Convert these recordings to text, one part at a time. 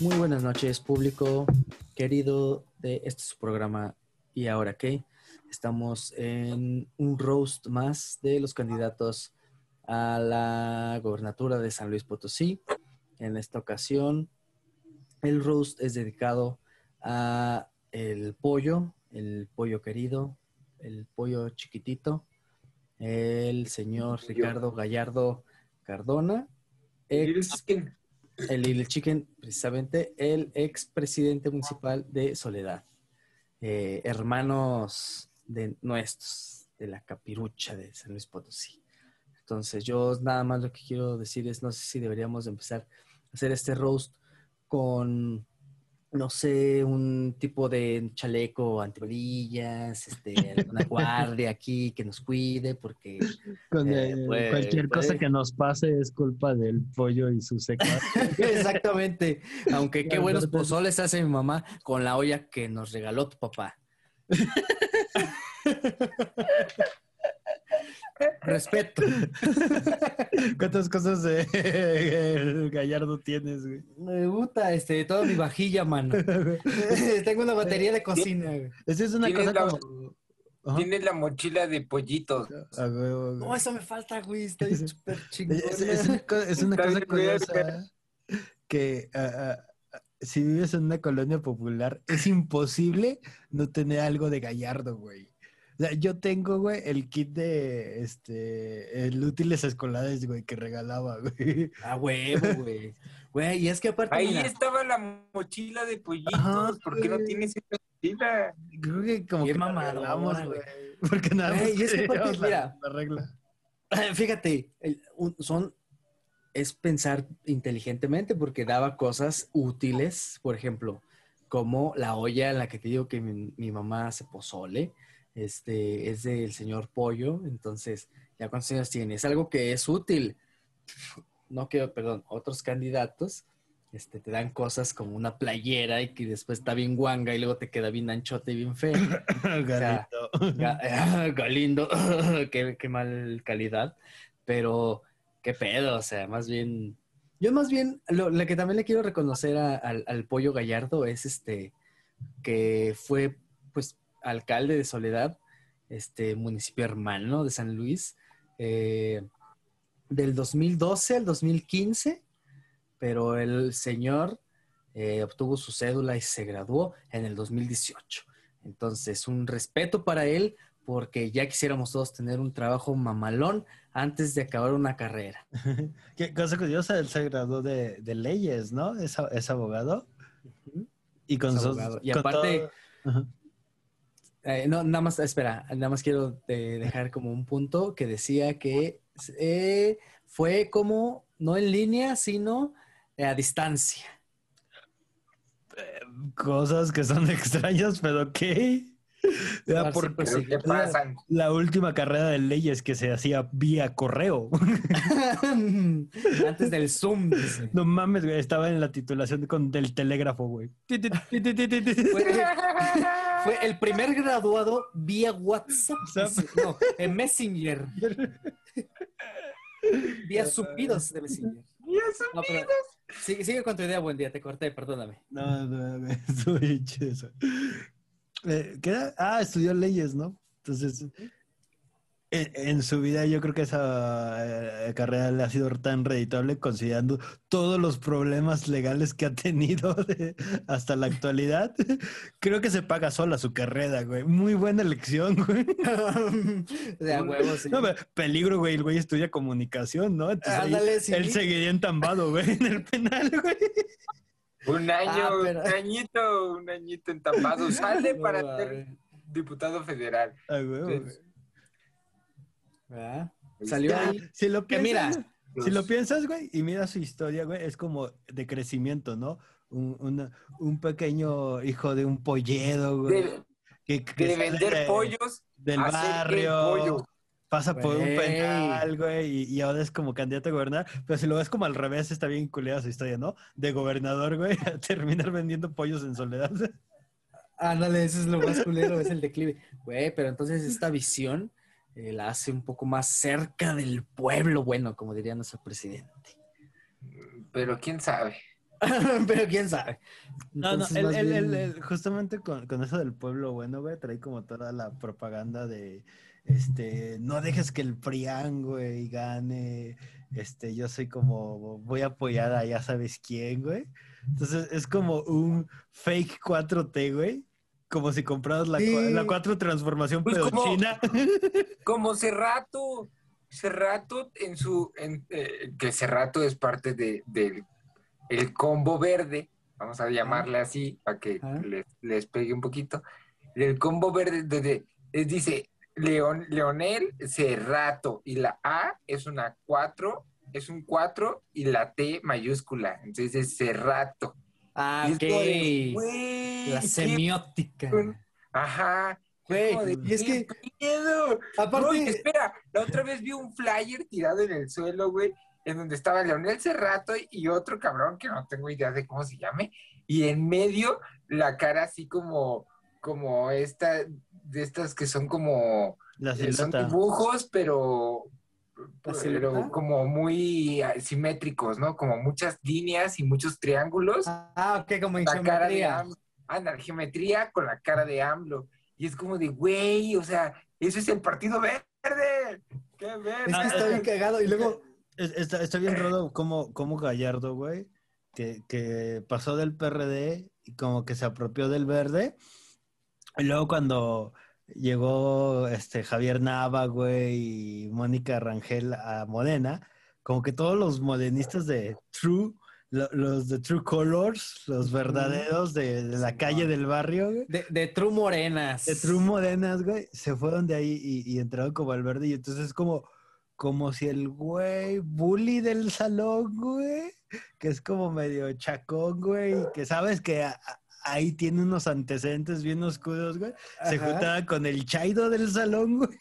Muy buenas noches, público querido de este programa ¿Y ahora qué? Estamos en un roast más de los candidatos a la gobernatura de San Luis Potosí. En esta ocasión, el roast es dedicado a el pollo, el pollo querido, el pollo chiquitito, el señor Ricardo Gallardo Cardona, ex, el Little Chicken, precisamente, el ex presidente municipal de Soledad. Eh, hermanos de nuestros, de la capirucha de San Luis Potosí. Entonces, yo nada más lo que quiero decir es, no sé si deberíamos empezar a hacer este roast con no sé, un tipo de chaleco antibolillas, este, alguna guardia aquí que nos cuide, porque eh, cualquier cosa que nos pase es culpa del pollo y su seca. Exactamente. Aunque qué buenos pozoles hace mi mamá con la olla que nos regaló tu papá. Respeto. ¿Cuántas cosas de Gallardo tienes, güey? Me gusta, este, toda mi vajilla, mano. Tengo una batería de cocina, güey. Esa es una cosa la, como... Tienes la mochila de pollitos. Ah, güey, güey. No, eso me falta, güey. Está súper chingón. Es, es, una, co- es una Está cosa bien, curiosa que si vives en una colonia popular, es imposible no tener algo de Gallardo, güey. Sea, yo tengo, güey, el kit de este el útiles escolares, güey, que regalaba, güey. A huevo, güey. Güey, y es que aparte. Ahí mira, estaba la mochila de pollitos. Ajá, ¿Por qué no tienes esa mochila? Creo que como que regalamos, güey. Porque nada más Güey, y es que aparte, la- mira. la regla. Fíjate, el- un- son. Es pensar inteligentemente porque daba cosas útiles, por ejemplo, como la olla en la que te digo que mi, mi mamá hace pozole, este, es del señor Pollo, entonces, ¿ya cuántos años tiene? Es algo que es útil. No quiero, perdón, otros candidatos este, te dan cosas como una playera y que después está bien guanga y luego te queda bien anchote y bien feo. Galindo, qué, qué mal calidad, pero qué pedo, o sea, más bien, yo más bien, lo, lo que también le quiero reconocer a- al, al Pollo Gallardo es este, que fue, pues, alcalde de Soledad, este municipio hermano de San Luis, eh, del 2012 al 2015, pero el señor eh, obtuvo su cédula y se graduó en el 2018. Entonces, un respeto para él, porque ya quisiéramos todos tener un trabajo mamalón antes de acabar una carrera. Qué cosa curiosa, él se graduó de, de leyes, ¿no? Es, abogado. Y con Es. Y con aparte-. Eh, no, nada más, espera, nada más quiero eh, dejar como un punto que decía que eh, fue como, no en línea, sino a distancia. cosas que son extrañas, pero ¿qué? Era Estar porque siempre ¿Pero qué pasan? la última carrera de leyes que se hacía vía correo. Antes del Zoom, dice. No mames, güey, estaba en la titulación con del telégrafo, güey. Fue, fue el primer graduado vía WhatsApp. No, en Messenger. Vía subidos de Messenger. No, pero sigue, sigue con tu idea, buen día. Te corté, perdóname. No, no, no, chido. Eh, ¿qué era? Ah, estudió leyes, ¿no? Entonces, en, en su vida yo creo que esa eh, carrera le ha sido tan reditable considerando todos los problemas legales que ha tenido de- hasta la actualidad. Creo que se paga sola su carrera, güey. Muy buena elección, güey. De a huevos, sí. No, peligro, güey. El güey estudia comunicación, ¿no? Entonces ahí Ándale, sí. él seguiría entambado, güey, en el penal, güey. Un año, Ah, pero- un añito, un añito entampado. Sale No, para ser diputado federal. Ah, güey. ¿Verdad? Salió ahí. Si lo piensas, mira, si lo piensas, güey, y mira su historia, güey, es como de crecimiento, ¿no? Un, una- un pequeño hijo de un polledo, güey. De, que, que de sale vender de- pollos del barrio. pollo. Pasa por un penal, güey, y, y ahora es como candidato a gobernar. Pero si lo ves como al revés, está bien culeada su historia, ¿no? De gobernador, güey, a terminar vendiendo pollos en soledad. Ándale, eso es lo más culero, es el declive. Güey, pero entonces esta visión eh, la hace un poco más cerca del pueblo, bueno, como diría nuestro presidente. Pero quién sabe. Pero quién sabe. No, no, bien- el- el- justamente con, con eso del pueblo bueno, güey, trae como toda la propaganda de, este, no dejes que el PRIAN, güey, gane, este, yo soy como, voy a apoyar a ya sabes quién, güey. Entonces, es como un fake 4T, güey, como si compraras la, Sí. la 4 transformación Pues pero como- Cerrato. Cerrato en su. en, eh, que Cerrato es parte de, del el combo verde. Vamos a llamarle así para que les, les pegue un poquito. El combo verde donde eh, dice León, Leonel Cerrato y la A es una 4, es un 4 y la T mayúscula. Entonces es Cerrato. Ah, ok. de, La qué- semiótica. Ajá. Güey, de, y es ¿qué que, pedo? aparte, No, y que espera, la otra vez vi un flyer tirado en el suelo, güey, en donde estaba Leonel Cerrato y otro cabrón que no tengo idea de cómo se llame, y en medio la cara así como, como esta, de estas que son como, La eh, son dibujos, pero, ¿La pero como muy ah, simétricos, ¿no? Como muchas líneas y muchos triángulos ah, ok, como en la cara de geometría. AMLO. Anda, geometría con la cara de AMLO. Y es como de, güey, o sea, eso es el Partido Verde. ¡Qué Es verde! que Ah, está eh, bien cagado. Y luego, Es- Está, está bien raro como, como Gallardo, güey, que, que pasó del PRD y como que se apropió del verde. Y luego cuando llegó este Javier Nava, güey, y Mónica Rangel a Modena, como que todos los modenistas de True, lo- los de True Colors, los verdaderos de, de la calle del barrio, güey. de, de True Morenas. De True Modenas, güey, se fueron de ahí y, y entraron como al verde. Y entonces es como, como si el güey bully del salón, güey, que es como medio chacón, güey, y que sabes que a- a- ahí tiene unos antecedentes bien oscuros, güey. Se Ajá. juntaba con el chaido del salón, güey.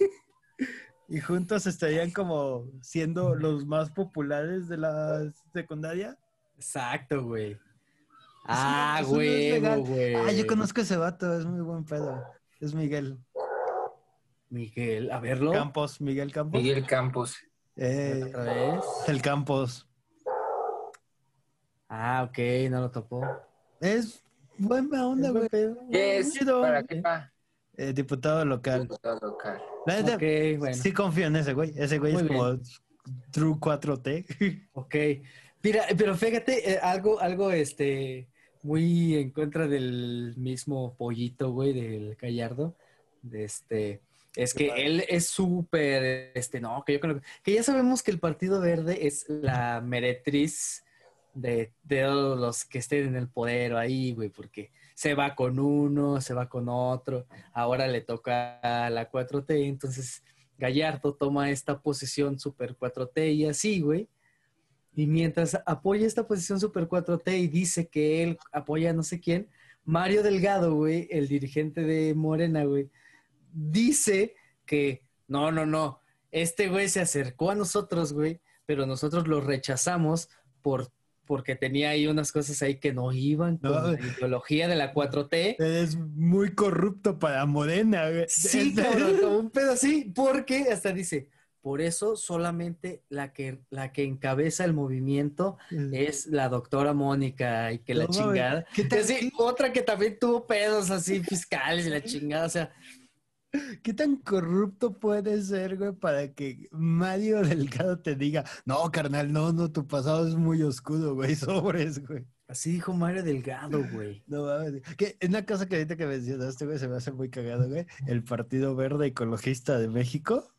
Y juntos estarían como siendo los más populares de la secundaria. Exacto, güey. Ah, no huevo, güey. Ah, yo conozco a ese vato, es muy buen pedo. Es Miguel Miguel, a verlo. Campos, Miguel Campos. Miguel Campos. Eh, Otra vez. el Campos. Ah, ok, no lo topó. Es buena onda, güey. buen pedo. ¿Qué es? Chido. ¿Para qué va? Eh, diputado local. Diputado local. La neta, Ok, bueno. sí confío en ese güey. Ese güey Muy es como True 4T. Ok. Mira, pero fíjate, eh, algo, algo, este, muy en contra del mismo pollito, güey, del Gallardo. De este, es que él es súper, este, no, que yo creo que ya sabemos que el Partido Verde es la meretriz de, todos los que estén en el poder ahí, güey, porque se va con uno, se va con otro, ahora le toca a la 4T, entonces Gallardo toma esta posición super 4T y así, güey. Y mientras apoya esta posición Super 4T y dice que él apoya a no sé quién, Mario Delgado, güey, el dirigente de Morena, güey, dice que no, no, no, este güey se acercó a nosotros, güey, pero nosotros lo rechazamos por, porque tenía ahí unas cosas ahí que no iban con No. la ideología de la 4T. es muy corrupto para Morena, güey. Sí, cabrón, como un pedo así, porque hasta dice, por eso solamente la que, la que encabeza el movimiento es la doctora Mónica y que la No chingada. ¿Qué Y tan, así, otra que también tuvo pedos así fiscales y la chingada, o sea, qué tan corrupto puede ser, güey, para que Mario Delgado te diga, no, carnal, no, no, tu pasado es muy oscuro, güey, sobres, güey. así dijo Mario Delgado, güey. No mames. Que es una cosa que ahorita que mencionaste, güey, se me hace muy cagado, güey. El Partido Verde Ecologista de México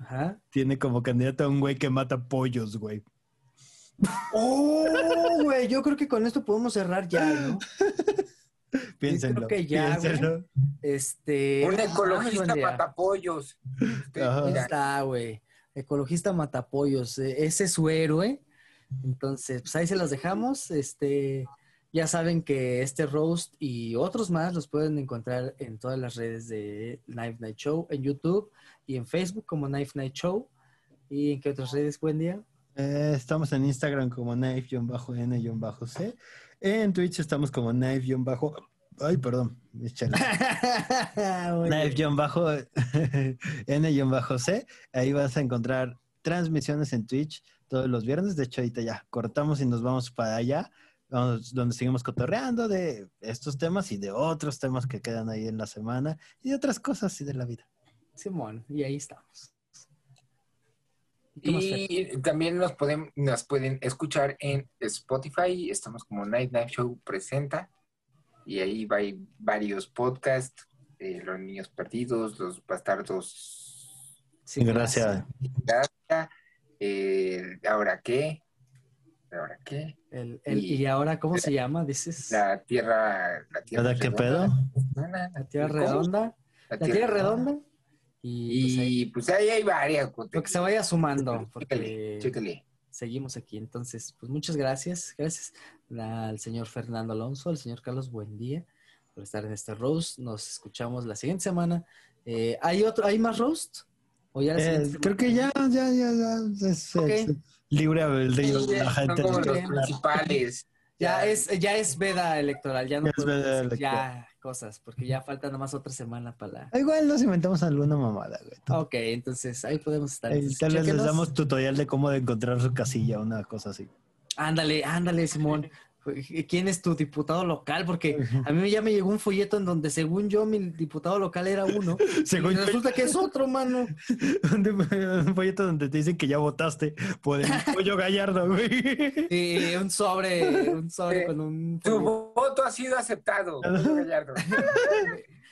Ajá. tiene como candidato a un güey que mata pollos, güey. Oh, güey, yo creo que con esto podemos cerrar ya, ¿no? Piénsenlo. que ya, piénsenlo. Este. Un ah, ecologista día. matapollos. Usted, está, güey. Ecologista Matapollos. eh, Ese es su héroe. Entonces, pues ahí se los dejamos. Este, ya saben que este roast y otros más los pueden encontrar en todas las redes de Knife Night Show, en YouTube y en Facebook como Knife Night Show. ¿Y en qué otras redes, buen día? Eh, estamos en Instagram como knife-n-c. En Twitch estamos como knife-bajo Ay, perdón. bien. Live-bajo N-C. Ahí vas a encontrar transmisiones en Twitch todos los viernes. De hecho, ahorita ya cortamos y nos vamos para allá, vamos- donde seguimos cotorreando de estos temas y de otros temas que quedan ahí en la semana y de otras cosas y de la vida. Simón, y ahí estamos. ¿Y también nos pueden, nos pueden escuchar en Spotify. Estamos como Night Night Show presenta. Y ahí va hay varios podcasts. eh, los niños perdidos, los bastardos. Sí, Gracias. Gracia, eh, ¿Ahora qué? ¿Ahora qué? El- el- Y- y ahora, ¿cómo se llama? Dices. La tierra. La tierra ¿Ahora qué redonda. pedo? La Tierra. Redonda. La Tierra Redonda. Y, pues, ahí- Y pues ahí hay varias. lo que se vaya sumando, Chécale, porque chécale. seguimos aquí. Entonces, pues muchas gracias. Gracias al señor Fernando Alonso, al señor Carlos Buendía por estar en este roast. Nos escuchamos la siguiente semana. Eh, ¿Hay otro, hay más roast? ¿O ya Eh, creo que ya, ya, ya, ya. Es, libre albedrío de la Son gente. como los principales. Ya es, ya es veda electoral, ya no Ya es veda electoral. ya cosas, porque ya falta nomás otra semana para la... Ah, Igual nos inventamos alguna mamada, güey. Ok, entonces ahí podemos estar. Eh, Entonces, tal vez les damos tutorial de cómo de encontrar su casilla, una cosa así. Ándale, ándale, Simón. ¿Quién es tu diputado local? Porque a mí ya me llegó un folleto en donde según yo mi diputado local era uno. Según y yo- resulta que es otro, mano. un folleto donde te dicen que ya votaste por el pollo gallardo, güey. Y un sobre, un sobre Sí. con un Tu voto ha sido aceptado. Julio Gallardo.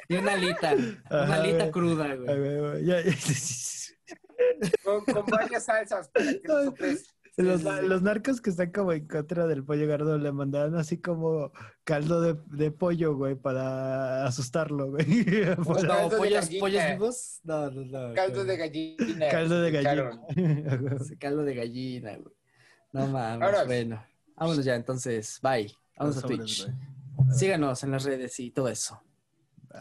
y una alita, una alita güey. cruda, güey. Con, con varias salsas para que lo. Los, los narcos que están como en contra del pollo gallardo le mandaban así como caldo de, de pollo, güey, para asustarlo, güey. No, pollos, pollos vivos. No, no, no. Caldo de gallina. caldo de gallina. Caldo de gallina, güey. No mames, Ahora- bueno. Vámonos ya, entonces, bye. Vamos a Twitch. Síganos en las redes y todo eso. Bye.